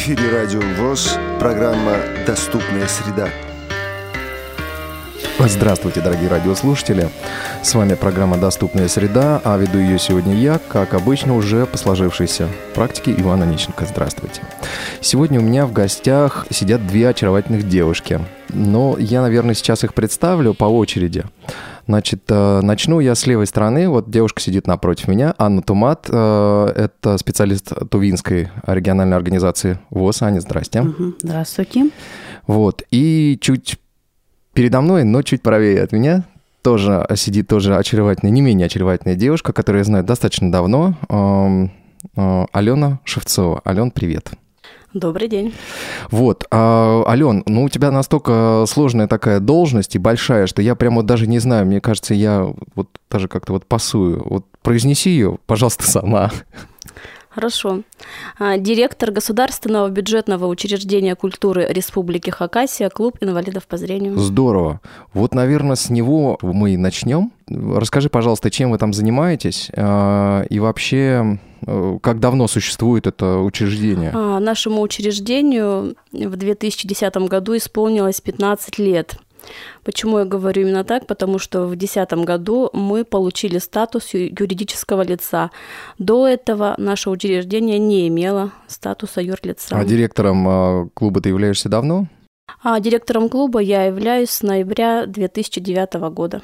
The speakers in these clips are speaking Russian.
эфире Радио ВОЗ, программа «Доступная среда». Здравствуйте, дорогие радиослушатели. С вами программа «Доступная среда», а веду ее сегодня я, как обычно, уже по сложившейся практике Ивана Нищенко. Здравствуйте. Сегодня у меня в гостях сидят две очаровательных девушки. Но я, наверное, сейчас их представлю по очереди. Значит, э, начну я с левой стороны. Вот девушка сидит напротив меня, Анна Тумат. Э, это специалист Тувинской региональной организации ВОЗ. Аня, здрасте. Здравствуйте. Вот. И чуть передо мной, но чуть правее от меня, тоже сидит тоже очаровательная, не менее очаровательная девушка, которую я знаю достаточно давно, эм, э, Алена Шевцова. Ален, привет. Добрый день. Вот, а, Ален, ну у тебя настолько сложная такая должность и большая, что я прямо вот даже не знаю, мне кажется, я вот даже как-то вот пасую. Вот произнеси ее, пожалуйста, сама. Хорошо. А, директор Государственного бюджетного учреждения культуры Республики Хакасия, клуб инвалидов по зрению. Здорово. Вот, наверное, с него мы и начнем. Расскажи, пожалуйста, чем вы там занимаетесь а, и вообще э, как давно существует это учреждение? А, нашему учреждению в 2010 году исполнилось 15 лет. Почему я говорю именно так? Потому что в 2010 году мы получили статус юридического лица. До этого наше учреждение не имело статуса юрлица. А директором а, клуба ты являешься давно? А директором клуба я являюсь с ноября 2009 года.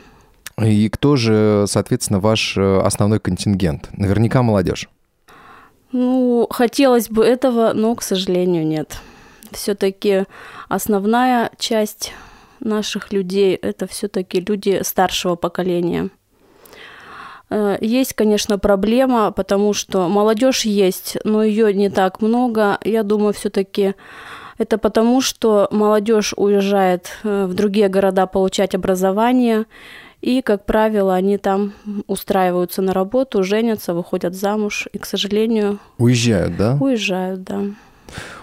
И кто же, соответственно, ваш э, основной контингент? Наверняка молодежь. Ну, хотелось бы этого, но, к сожалению, нет. Все-таки основная часть наших людей это все-таки люди старшего поколения. Э, есть, конечно, проблема, потому что молодежь есть, но ее не так много. Я думаю, все-таки это потому, что молодежь уезжает э, в другие города получать образование, и, как правило, они там устраиваются на работу, женятся, выходят замуж, и, к сожалению... Уезжают, да? Уезжают, да.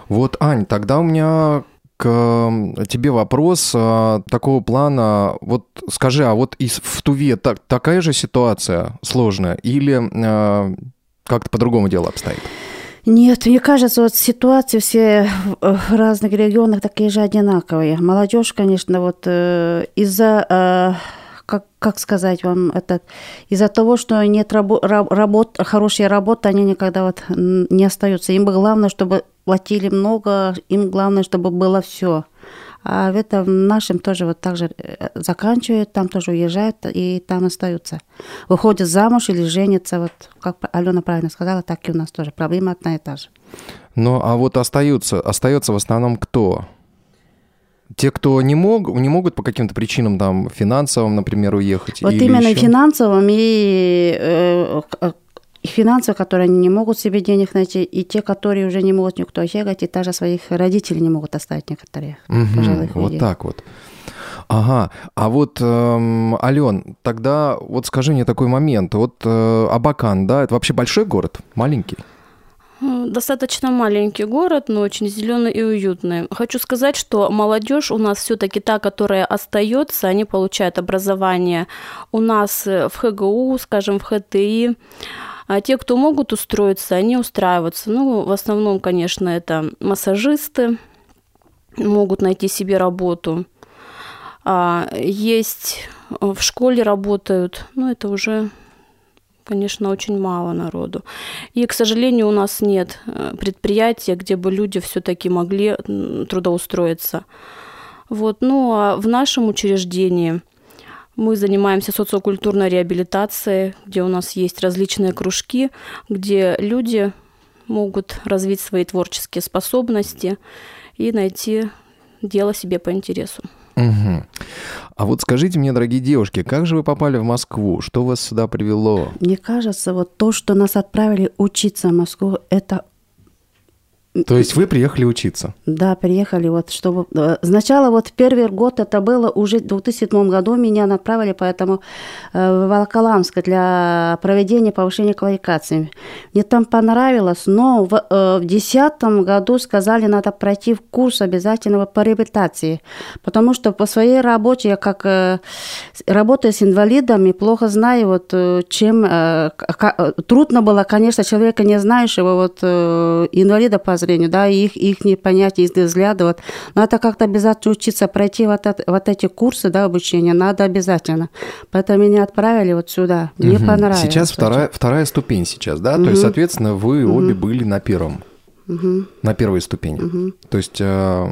Вот, Ань, тогда у меня к тебе вопрос а, такого плана. Вот скажи, а вот из, в Туве так, такая же ситуация сложная или а, как-то по-другому дело обстоит? Нет, мне кажется, вот ситуации все в разных регионах такие же одинаковые. Молодежь, конечно, вот э, из-за э, как, как сказать вам, это из-за того, что нет рабо, работ, хорошей работы, они никогда вот не остаются. Им бы главное, чтобы платили много, им главное, чтобы было все. А в этом нашем тоже вот так же э, заканчивают, там тоже уезжают и там остаются. Выходят замуж или женятся, вот как Алена правильно сказала, так и у нас тоже. Проблема одна и та же. Ну, а вот остаются, остается в основном кто? Те, кто не, мог, не могут по каким-то причинам, там, финансовым, например, уехать? Вот именно еще? финансовым и э, и финансовые, которые они не могут себе денег найти, и те, которые уже не могут никто ехать, и даже своих родителей не могут оставить некоторые. Угу, вот так вот. Ага, а вот, эм, Ален, тогда вот скажи мне такой момент. Вот э, Абакан, да, это вообще большой город, маленький? Достаточно маленький город, но очень зеленый и уютный. Хочу сказать, что молодежь у нас все-таки та, которая остается, они получают образование у нас в ХГУ, скажем, в ХТИ. А те, кто могут устроиться, они устраиваются. Ну, в основном, конечно, это массажисты, могут найти себе работу. А есть в школе работают, ну, это уже конечно, очень мало народу. И, к сожалению, у нас нет э, предприятия, где бы люди все-таки могли трудоустроиться. Вот. Ну а в нашем учреждении мы занимаемся социокультурной реабилитацией, где у нас есть различные кружки, где люди могут развить свои творческие способности и найти дело себе по интересу. Угу. А вот скажите мне, дорогие девушки, как же вы попали в Москву? Что вас сюда привело? Мне кажется, вот то, что нас отправили учиться в Москву, это то есть вы приехали учиться? Да, приехали вот, чтобы... Э, сначала вот первый год это было уже в 2007 году меня направили, поэтому э, в Волоколамск для проведения повышения квалификации. Мне там понравилось, но в 2010 э, году сказали, надо пройти курс обязательного по реабилитации, потому что по своей работе я как работаю с инвалидами, плохо знаю, вот чем... Трудно было, конечно, человека не знаешь, его вот инвалида по зрению, да, их, их не понятия, их взгляды, вот. Надо как-то обязательно учиться пройти вот, это, вот эти курсы, да, обучения, надо обязательно. Поэтому меня отправили вот сюда, мне Мгм. понравилось. Сейчас вторая, вторая ступень сейчас, да? То есть, соответственно, вы обе были на первом. Мгм, На первой ступени. мгм. То есть э,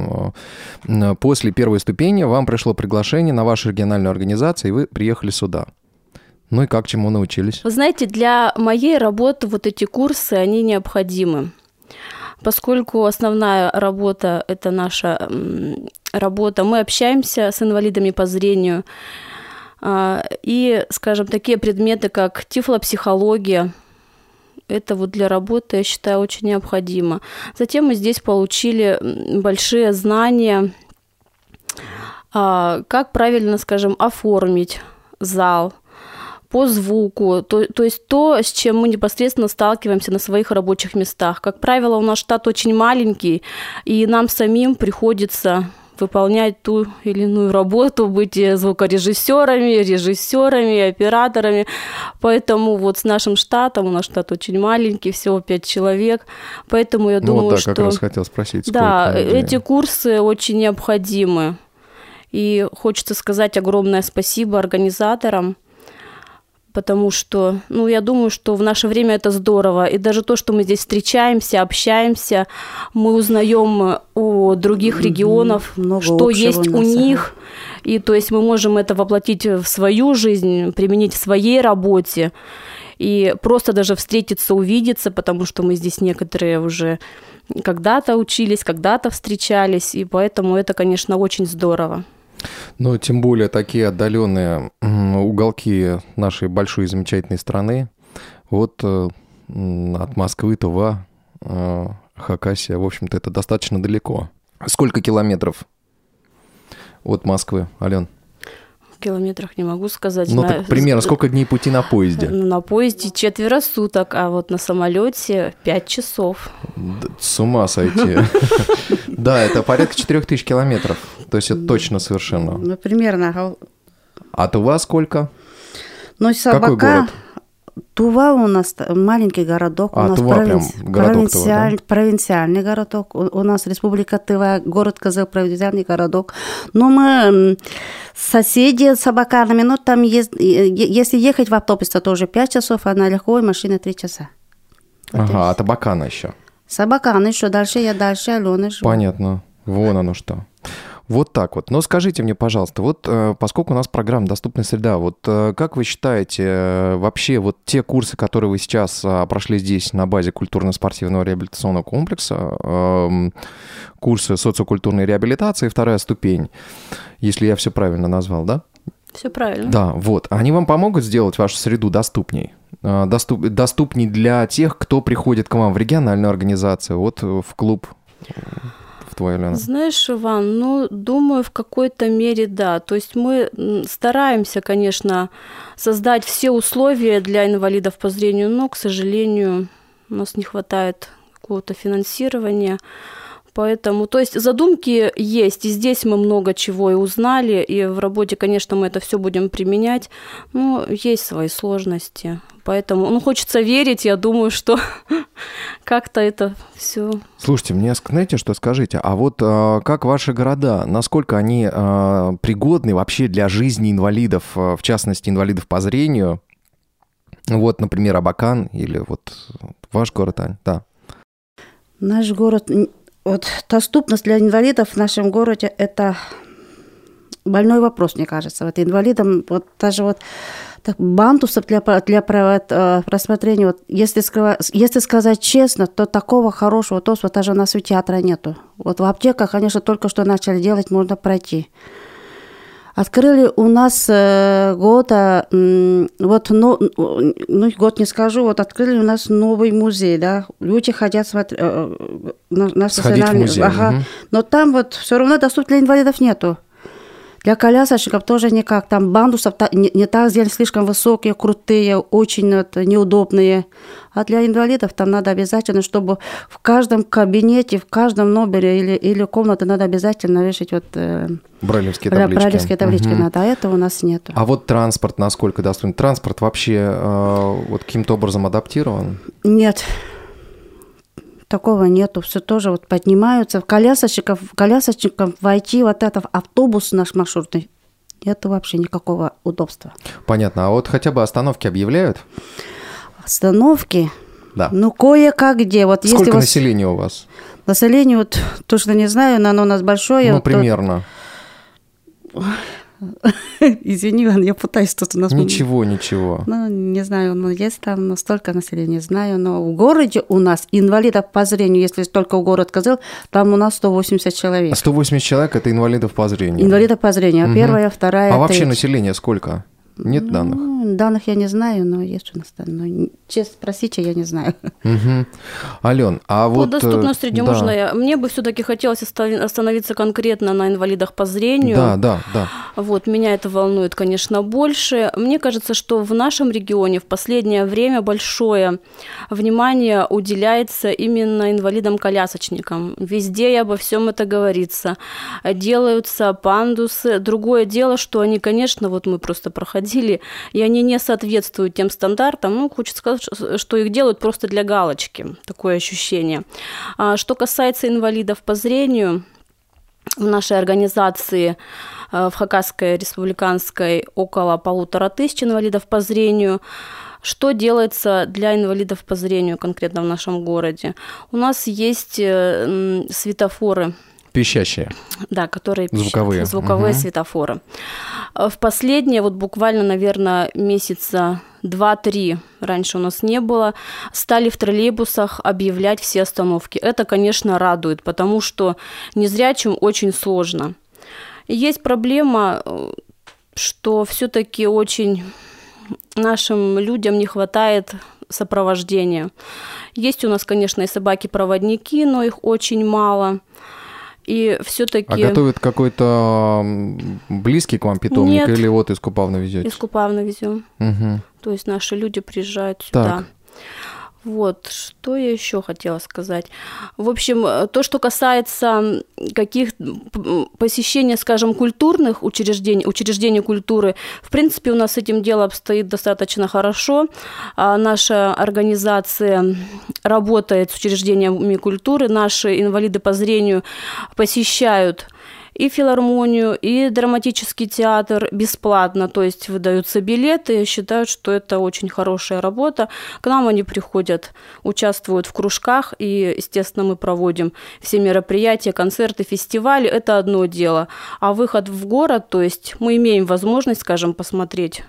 э, после первой ступени вам пришло приглашение на вашу региональную организацию, и вы приехали сюда. Ну и как, чему научились? Вы знаете, для моей работы вот эти курсы, они необходимы. Поскольку основная работа – это наша работа, мы общаемся с инвалидами по зрению, а, и, скажем, такие предметы, как тифлопсихология, это вот для работы, я считаю, очень необходимо. Затем мы здесь получили большие знания, а, как правильно, скажем, оформить зал, по звуку, то, то есть то, с чем мы непосредственно сталкиваемся на своих рабочих местах. Как правило, у нас штат очень маленький, и нам самим приходится выполнять ту или иную работу, быть звукорежиссерами, режиссерами, операторами. Поэтому вот с нашим штатом, у нас штат очень маленький, всего пять человек, поэтому я ну думаю, вот да, что... как раз хотел спросить. Да, эти курсы очень необходимы. И хочется сказать огромное спасибо организаторам, потому что, ну, я думаю, что в наше время это здорово. И даже то, что мы здесь встречаемся, общаемся, мы узнаем о других регионов, Много что есть у них. И то есть мы можем это воплотить в свою жизнь, применить в своей работе. И просто даже встретиться, увидеться, потому что мы здесь некоторые уже когда-то учились, когда-то встречались, и поэтому это, конечно, очень здорово. Ну, тем более такие отдаленные уголки нашей большой и замечательной страны. Вот э, от Москвы, Тува, э, Хакасия, в общем-то, это достаточно далеко. Сколько километров от Москвы, Ален? В километрах не могу сказать. Ну, На- так примерно сколько дней пути на поезде? На поезде четверо суток, а вот на самолете пять часов. С ума сойти. Да, это порядка 4000 километров. То есть это точно совершенно. Ну, примерно. А Тува сколько? Но Какой собака... город? Тува у нас маленький городок, А, у нас Тува прям провинци- городок Тува, да? провинциаль- провинциальный городок, у, у нас республика Тыва, город Козел, провинциальный городок. Но мы соседи с Абаканами, ну там есть, если ехать в автобусе, то уже 5 часов, а на легковой машине 3 часа. Ага, а Табакана еще. С Абакана еще дальше, я дальше, Алена. Понятно. Вон оно что. Вот так вот. Но скажите мне, пожалуйста, вот э, поскольку у нас программа «Доступная среда», вот э, как вы считаете, э, вообще вот те курсы, которые вы сейчас э, прошли здесь на базе культурно-спортивного реабилитационного комплекса, эм, курсы социокультурной реабилитации, вторая ступень, если я все правильно назвал, да? Все правильно. Да, вот. Они вам помогут сделать вашу среду доступней? Доступ, доступней для тех, кто приходит к вам в региональную организацию, вот в клуб, в твой, Алена. Знаешь, Иван, ну, думаю, в какой-то мере да. То есть мы стараемся, конечно, создать все условия для инвалидов по зрению, но, к сожалению, у нас не хватает какого-то финансирования. Поэтому, то есть задумки есть, и здесь мы много чего и узнали, и в работе, конечно, мы это все будем применять, но есть свои сложности. Поэтому, ну, хочется верить, я думаю, что как-то это все Слушайте, мне знаете, что скажите? А вот а, как ваши города, насколько они а, пригодны вообще для жизни инвалидов, а, в частности, инвалидов по зрению? Вот, например, Абакан или вот ваш город, Ань, да. Наш город, вот доступность для инвалидов в нашем городе – это больной вопрос, мне кажется. Вот инвалидам, вот даже вот так, бантусов для, для про- вот, э, рассмотрения, вот, если, если сказать честно, то такого хорошего ТОС вот даже у нас у театра нету. Вот в аптеках, конечно, только что начали делать, можно пройти. Открыли у нас э, года, вот, ну, ну, год не скажу, вот открыли у нас новый музей, да, люди хотят смотреть, э, э, на- наш Сходить в музей, ага. мгм. но там вот все равно доступ для инвалидов нету. Для колясочников тоже никак. Там бандусов не, не так сделали, слишком высокие, крутые, очень это, неудобные. А для инвалидов там надо обязательно, чтобы в каждом кабинете, в каждом номере или, или комнате надо обязательно вешать вот э, Брайлевские бра- таблички. брайлевские таблички. Мгм. Надо, а этого у нас нету. А вот транспорт насколько доступен? Транспорт вообще э, вот каким-то образом адаптирован? Нет. Такого нету. Все тоже вот поднимаются. Колясочников, колясочников войти вот это в автобус наш маршрутный, это вообще никакого удобства. Понятно. А вот хотя бы остановки объявляют? Остановки? Да. Ну, кое-как где. Вот Сколько если вас- населения у вас? Население, вот точно не знаю, но оно у нас большое. ну, вот, примерно. Извини, Иван, я пытаюсь тут у нас... Ничего, ничего. Ну, не знаю, ну, есть там ну, столько населения, знаю, но в городе у нас инвалидов по зрению, если только в город сказал, там у нас 180 человек. А 180 человек – это инвалидов по зрению. Инвалидов по зрению, Мгм. первая, вторая, А вообще третья. население сколько? Нет данных? Ну, данных я не знаю, но есть у нас там. Ну, честно спросите, я не знаю. Мгм. Ален, а По вот... э, доступной среде да. можно я? Мне бы все-таки хотелось оста- остановиться конкретно на инвалидах по зрению. Да, да, да. Вот, меня это волнует, конечно, больше. Мне кажется, что в нашем регионе в последнее время большое внимание уделяется именно инвалидам-колясочникам. Везде и обо всем это говорится. Делаются пандусы. Другое дело, что они, конечно, вот мы просто проходили, и они не соответствуют тем стандартам. Ну, хочется сказать, что- их делают просто для галочки. Такое ощущение. А Что касается инвалидов по зрению, в нашей организации э, в Хакасской республиканской около полутора тысяч инвалидов по зрению. Что делается для инвалидов по зрению конкретно в нашем городе? У нас есть э, светофоры Пищащие. да, которые пищат. Звуковые. звуковые Мгм. светофоры. А В последние, вот буквально, наверное, месяца два-три, раньше у нас не было, стали в троллейбусах объявлять все остановки. Это, конечно, радует, потому что незрячим очень сложно. Есть проблема, э, что все-таки очень нашим людям не хватает сопровождения. Есть у нас, конечно, и собаки-проводники, но их очень мало. И все-таки А готовят какой-то близкий к вам питомник Нет. или вот из Купавна везете? из Купавна везем. Мгм. То есть наши люди приезжают Так. Вот, что я еще хотела сказать. В общем, э, то, что касается каких посещения, скажем, культурных учреждений, учреждений культуры, в принципе, у нас с этим дело обстоит достаточно хорошо. А Наша организация работает с учреждениями культуры, наши инвалиды по зрению посещают и филармонию, и драматический театр бесплатно, то есть выдаются билеты, считают, что это очень хорошая работа. К нам они приходят, участвуют в кружках, и, естественно, мы проводим все мероприятия, концерты, фестивали, это одно дело. А выход в город, то есть мы имеем возможность, скажем, посмотреть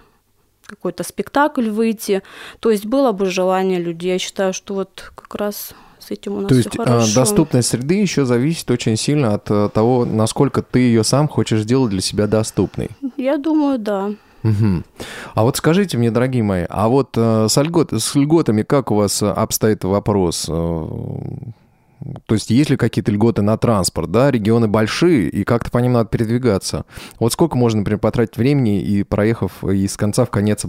какой-то спектакль выйти, то есть было бы желание людей. Я считаю, что вот как раз с этим у нас То есть а, хорошо. доступность среды еще зависит очень сильно от э, того, насколько ты ее сам хочешь сделать для себя доступной. Я думаю, да. Мгм. А вот скажите мне, дорогие мои, а вот э, с, льгот- с льготами как у вас э, обстоит вопрос? Э, То есть есть ли какие-то льготы на транспорт, да? Регионы большие, и как-то по ним надо передвигаться. Вот сколько можно, например, потратить времени и проехав из конца в конец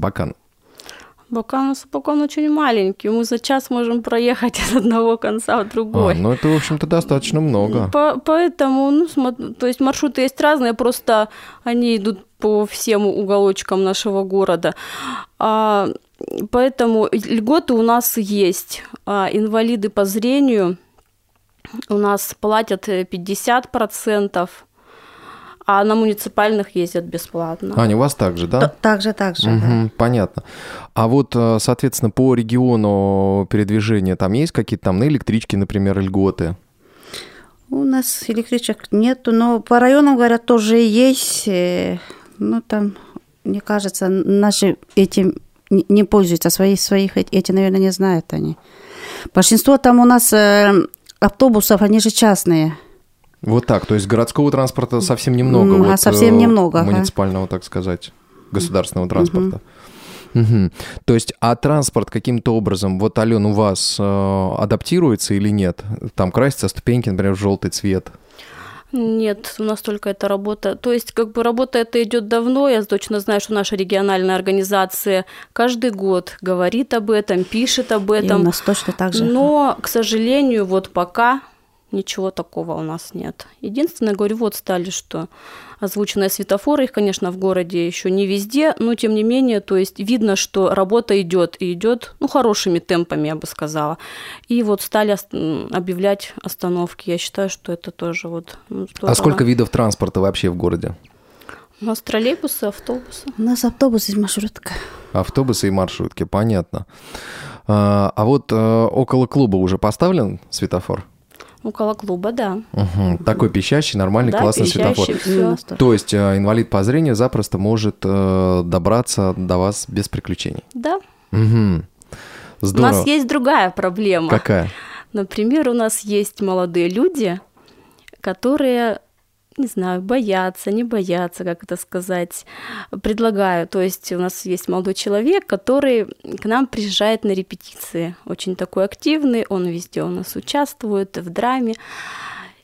Абакан? Бакан, Бакан очень маленький. Мы за час можем проехать от одного конца в другой. А, ну это, в общем-то, достаточно много. По- поэтому, ну, смо- то есть маршруты есть разные, просто они идут по всем уголочкам нашего города. А, поэтому льготы у нас есть. А, инвалиды по зрению у нас платят э, 50%, а на муниципальных ездят бесплатно. Аня, у вас так же, да? Т- Так же, так же. да. Мгм, понятно. А вот, э, соответственно, по региону передвижения там есть какие-то там на электричке, например, льготы? У нас электричек нету, но по районам, говорят, тоже есть. э, Ну, там, мне кажется, наши этим не пользуются, свои, своих эти, эти, наверное, не знают они. Большинство там у нас э, автобусов, они же частные. Вот так, то есть городского транспорта совсем немного. А вот, совсем э, немного. Муниципального, так сказать, государственного транспорта. Мгм. То есть, а транспорт каким-то образом, вот, Ален, у вас э, адаптируется или нет? Там красятся ступеньки, например, в желтый цвет. Нет, у нас только эта работа. То есть, как бы работа эта идет давно. Я точно знаю, что наша региональная организация каждый год говорит об этом, пишет об И у этом. нас точно так же. Но, к сожалению, вот пока ничего такого у нас нет. Единственное, говорю, вот стали, что озвученные светофоры, их, конечно, в городе еще не везде, но тем не менее, то есть видно, что работа идет и идет, ну, хорошими темпами, я бы сказала. И вот стали объявлять остановки. Я считаю, что это тоже вот ну, А сколько видов транспорта вообще в городе? У нас троллейбусы, автобусы. У нас автобусы и маршрутка. Автобусы и маршрутки, понятно. А, а вот а, около клуба уже поставлен светофор? Около клуба, да. Угу. Такой пищащий, нормальный, да, классный светофор. Все. То есть э, инвалид по зрению запросто может э, добраться до вас без приключений. Да. Угу. Здорово. У нас есть другая проблема. Какая? Например, у нас есть молодые люди, которые не знаю, боятся, не боятся, как это сказать, предлагаю. То есть у нас есть молодой человек, который к нам приезжает на репетиции, очень такой активный, он везде у нас участвует в драме,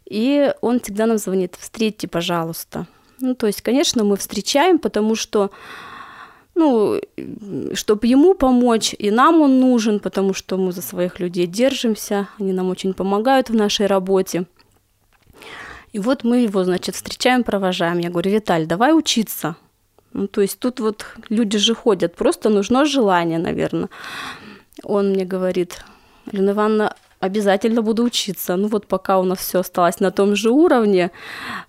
и он всегда нам звонит, встретьте, пожалуйста. Ну, то есть, конечно, мы встречаем, потому что ну, чтобы ему помочь, и нам он нужен, потому что мы за своих людей держимся, они нам очень помогают в нашей работе. И вот мы его, значит, встречаем, провожаем. Я говорю, Виталь, давай учиться. Ну, то есть тут вот люди же ходят, просто нужно желание, наверное. Он мне говорит, Алена Ивановна, обязательно буду учиться. Ну вот пока у нас все осталось на том же уровне,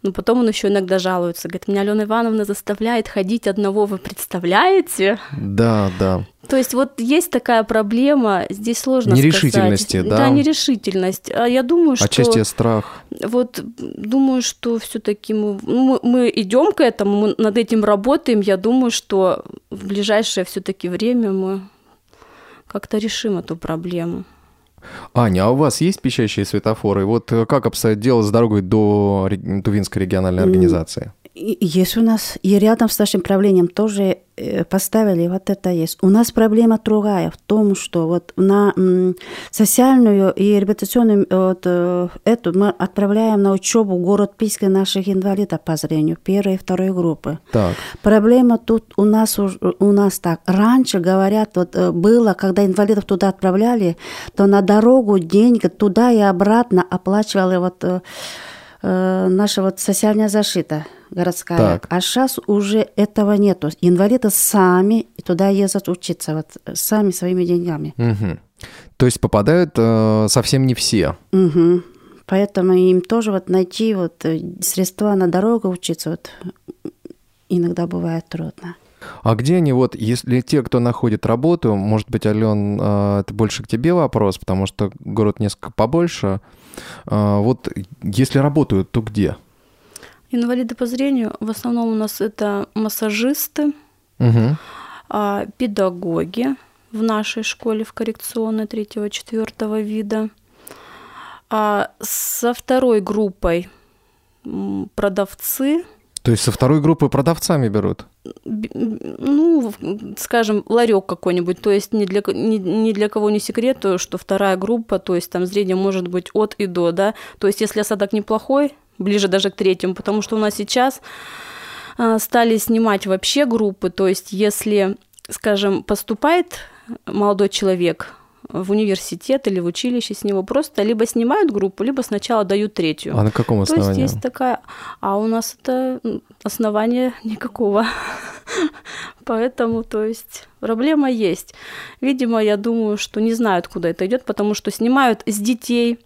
но потом он еще иногда жалуется. Говорит, меня Алена Ивановна заставляет ходить одного, вы представляете? Да, да. То есть вот есть такая проблема, здесь сложно Нерешительности, сказать. да? Да, нерешительность. А я думаю, что... Отчасти страх. Вот думаю, что все таки мы, ну, мы, идем к этому, мы над этим работаем. Я думаю, что в ближайшее все таки время мы как-то решим эту проблему. Аня, а у вас есть пищащие светофоры? Вот э, как обстоит дело с дорогой до Тувинской региональной организации? Есть у нас, и рядом с нашим правлением тоже э, поставили, вот это есть. У нас проблема другая в том, что вот на социальную и реабилитационную вот, э, эту мы отправляем на учебу в город Писка наших инвалидов по зрению, первой и второй группы. Так. Проблема тут у нас, у нас так. Раньше, говорят, вот э, было, когда инвалидов туда отправляли, то на дорогу деньги туда и обратно оплачивали вот наша вот социальная защита городская. Так. А сейчас уже этого нету. Инвалиды сами туда ездят учиться, вот сами своими деньгами. Угу. То есть попадают э, совсем не все. Угу. Поэтому им тоже вот найти вот э, средства на дорогу учиться вот иногда бывает трудно. А где они вот, если те, кто находит работу, может быть, Ален, э, это больше к тебе вопрос, потому что город несколько побольше. Э, вот если работают, то где? Инвалиды по зрению в основном у нас это массажисты, угу. педагоги в нашей школе в коррекционной третьего-четвертого вида. А со второй группой продавцы. То есть со второй группы продавцами берут? Ну, скажем, ларек какой-нибудь. То есть ни для, ни, ни для кого не секрет, что вторая группа, то есть там зрение может быть от и до, да. То есть если осадок неплохой, ближе даже к третьему, потому что у нас сейчас а, стали снимать вообще группы, то есть если, скажем, поступает молодой человек в университет или в училище, с него просто либо снимают группу, либо сначала дают третью. А на каком основании? То есть есть такая... А у нас это основания никакого. Поэтому, то есть, проблема есть. Видимо, я думаю, что не знают, куда это идет, потому что снимают с детей,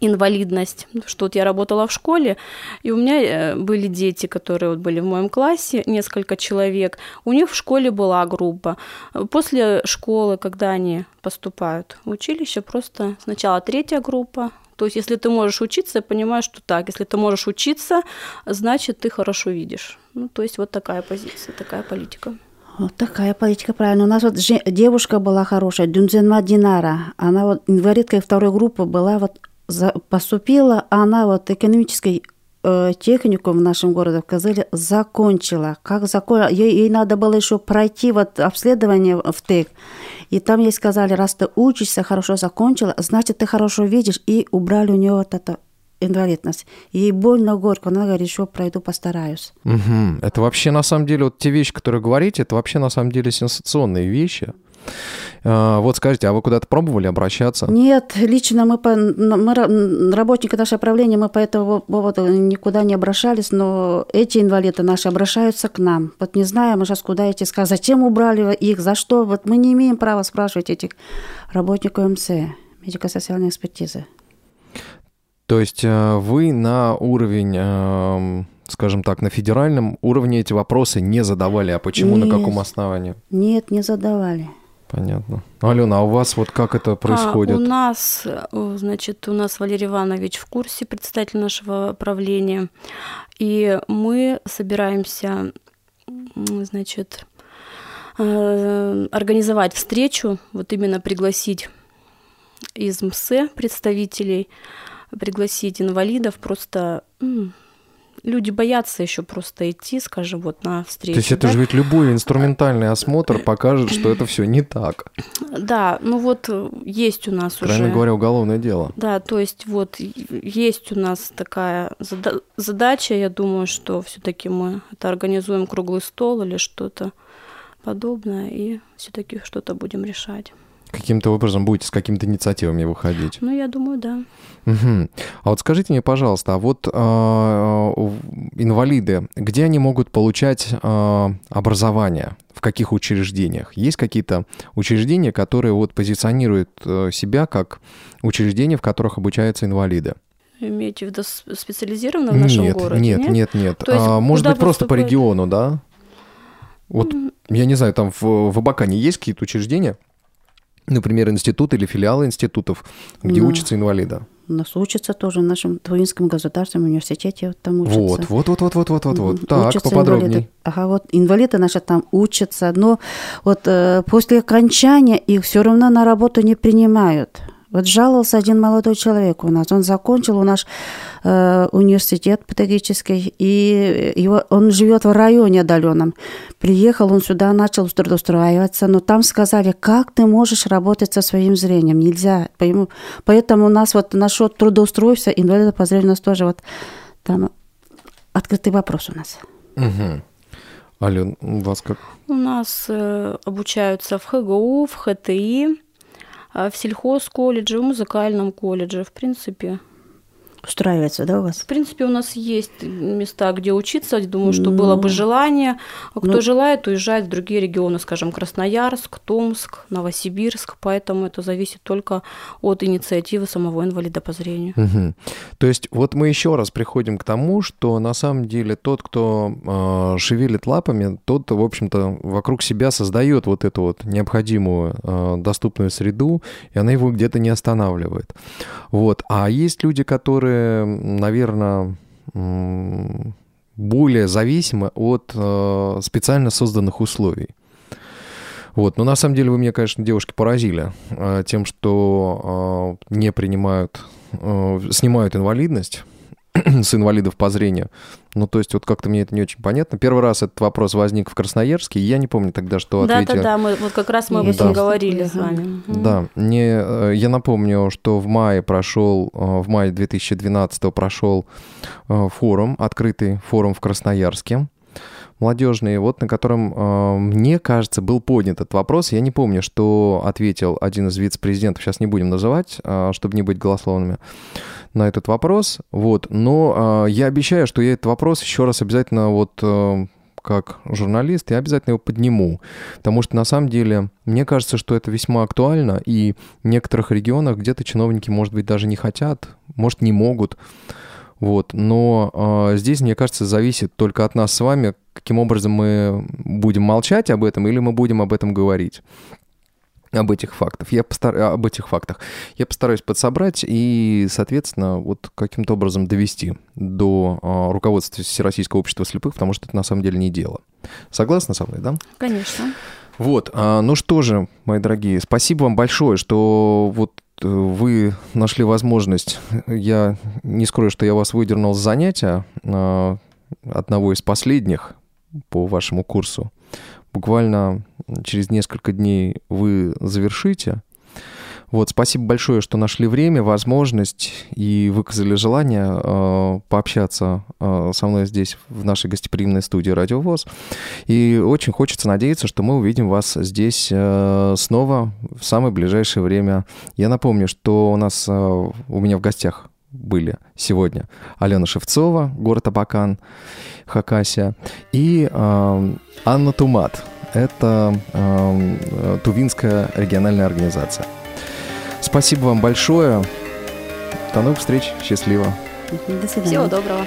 инвалидность, что вот я работала в школе, и у меня э, были дети, которые вот были в моем классе, несколько человек, у них в школе была группа. После школы, когда они поступают в училище, просто сначала третья группа, то есть если ты можешь учиться, я понимаю, что так, если ты можешь учиться, значит, ты хорошо видишь. Ну, то есть вот такая позиция, такая политика. Вот такая политика, правильно. У нас вот девушка была хорошая, Дюнзенма Динара. Она вот инвалидкой второй группы была, вот поступила, она вот экономической э, технику в нашем городе в Козыле закончила. Как закончила? Ей, ей надо было еще пройти вот обследование в ТЭК. И там ей сказали, раз ты учишься, хорошо закончила, значит, ты хорошо видишь. И убрали у нее вот это инвалидность. Ей больно, горько, она говорит, еще пройду, постараюсь. Угу. Это вообще, на самом деле, вот те вещи, которые говорите, это вообще, на самом деле, сенсационные вещи. А, вот скажите, а вы куда-то пробовали обращаться? Нет, лично мы, по, мы работники нашего правления, мы по этому поводу никуда не обращались, но эти инвалиды наши обращаются к нам. Вот не знаю, мы сейчас куда идти сказать, зачем убрали их, за что. Вот мы не имеем права спрашивать этих работников МС, медико-социальной экспертизы. То есть э, вы на уровень эм, скажем так, на федеральном уровне эти вопросы не задавали, а почему, Нет. на каком основании? Нет, не задавали. Понятно. Алена, а у вас вот как это происходит? А, у нас, значит, у нас Валерий Иванович в курсе, председатель нашего правления, и мы собираемся, значит, э, организовать встречу, вот именно пригласить из МСЭ представителей, пригласить инвалидов, просто люди боятся еще просто идти, скажем, вот на встречу. То есть это да? же ведь любой инструментальный осмотр покажет, что это все не так. Да, ну вот есть у нас Правильно уже... говоря, уголовное дело. Да, то есть вот есть у нас такая задача, я думаю, что все-таки мы это организуем круглый стол или что-то подобное, и все-таки что-то будем решать каким-то образом будете с какими-то инициативами выходить. Ну, я думаю, да. Угу. А вот скажите мне, пожалуйста, а вот э, инвалиды, где они могут получать э, образование? В каких учреждениях? Есть какие-то учреждения, которые вот позиционируют э, себя как учреждения, в которых обучаются инвалиды? Имеете в виду специализированно в нашем нет, городе? Нет, нет, нет. нет. То есть, а, может быть, просто по региону, да? Вот, mm. я не знаю, там в, в Абакане есть какие-то учреждения, например, институты или филиалы институтов, где да. учатся инвалиды? У нас учатся тоже в нашем Твинском государственном университете, вот там учатся. Вот, вот, вот, вот, вот, вот, вот, вот. Так, учатся поподробнее. Инвалиды. Ага, вот инвалиды наши там учатся, но вот э, после окончания их все равно на работу не принимают. Вот жаловался один молодой человек у нас. Он закончил у нас э, университет педагогический, и его, он живет в районе отдаленном. Приехал он сюда, начал трудоустраиваться, но там сказали, как ты можешь работать со своим зрением? Нельзя. Поэтому, поэтому у нас вот насчет трудоустройства инвалидов по зрению у нас тоже вот там открытый вопрос у нас. Угу. Ален, у вас как? У нас э, обучаются в ХГУ, в ХТИ, в сельхозколледже, в музыкальном колледже, в принципе. Устраивается, да, у вас? В принципе, у нас есть места, где учиться. Думаю, что было бы ну, желание. А кто ну, желает, уезжает в другие регионы, скажем, Красноярск, Томск, Новосибирск. Поэтому это зависит только от инициативы самого инвалида по зрению. Угу. То есть вот мы еще раз приходим к тому, что на самом деле тот, кто э, шевелит лапами, тот, в общем-то, вокруг себя создает вот эту вот необходимую э, доступную среду, и она его где-то не останавливает. Вот. А есть люди, которые которые, наверное, более зависимы от э, специально созданных условий. Вот. Но на самом деле вы меня, конечно, девушки поразили э, тем, что э, не принимают, снимают инвалидность с инвалидов по зрению. Ну, то есть вот как-то мне это не очень понятно. Первый раз этот вопрос возник в Красноярске, и я не помню тогда, что да, ответили. Да-да-да, мы, вот как раз мы об этом да. говорили с вами. Да, не, э, я напомню, что в мае прошел, э, в мае 2012 прошел э, форум, открытый форум в Красноярске молодежный, вот на котором, э, мне кажется, был поднят этот вопрос. Я не помню, что ответил один из вице-президентов, сейчас не будем называть, э, чтобы не быть голословными на этот вопрос. Вот. Но э, я обещаю, что я этот вопрос еще раз обязательно вот э, как журналист, я обязательно его подниму. Потому что на самом деле, мне кажется, что это весьма актуально, и в некоторых регионах где-то чиновники, может быть, даже не хотят, может, не могут. Вот. Но э, здесь, мне кажется, зависит только от нас с вами, каким образом мы будем молчать об этом или мы будем об этом говорить об этих фактах. Я постар... об этих фактах. Я постараюсь подсобрать и, соответственно, вот каким-то образом довести до э, руководства Всероссийского общества слепых, потому что это на самом деле не дело. Согласны со мной, да? Конечно. Вот, а, ну что же, мои дорогие, спасибо вам большое, что вот вы нашли возможность. Я не скрою, что я вас выдернул с занятия а, одного из последних по вашему курсу буквально через несколько дней вы завершите. Вот, спасибо большое, что нашли время, возможность и выказали желание э, пообщаться э, со мной здесь, в нашей гостеприимной студии «Радио ВОЗ». И очень хочется надеяться, что мы увидим вас здесь э, снова в самое ближайшее время. Я напомню, что у нас, э, у меня в гостях были сегодня Алена Шевцова, город Абакан, Хакасия, и э, Анна Тумат. Это э, Тувинская региональная организация. Спасибо вам большое. До новых встреч. Счастливо. До свидания. Всего доброго.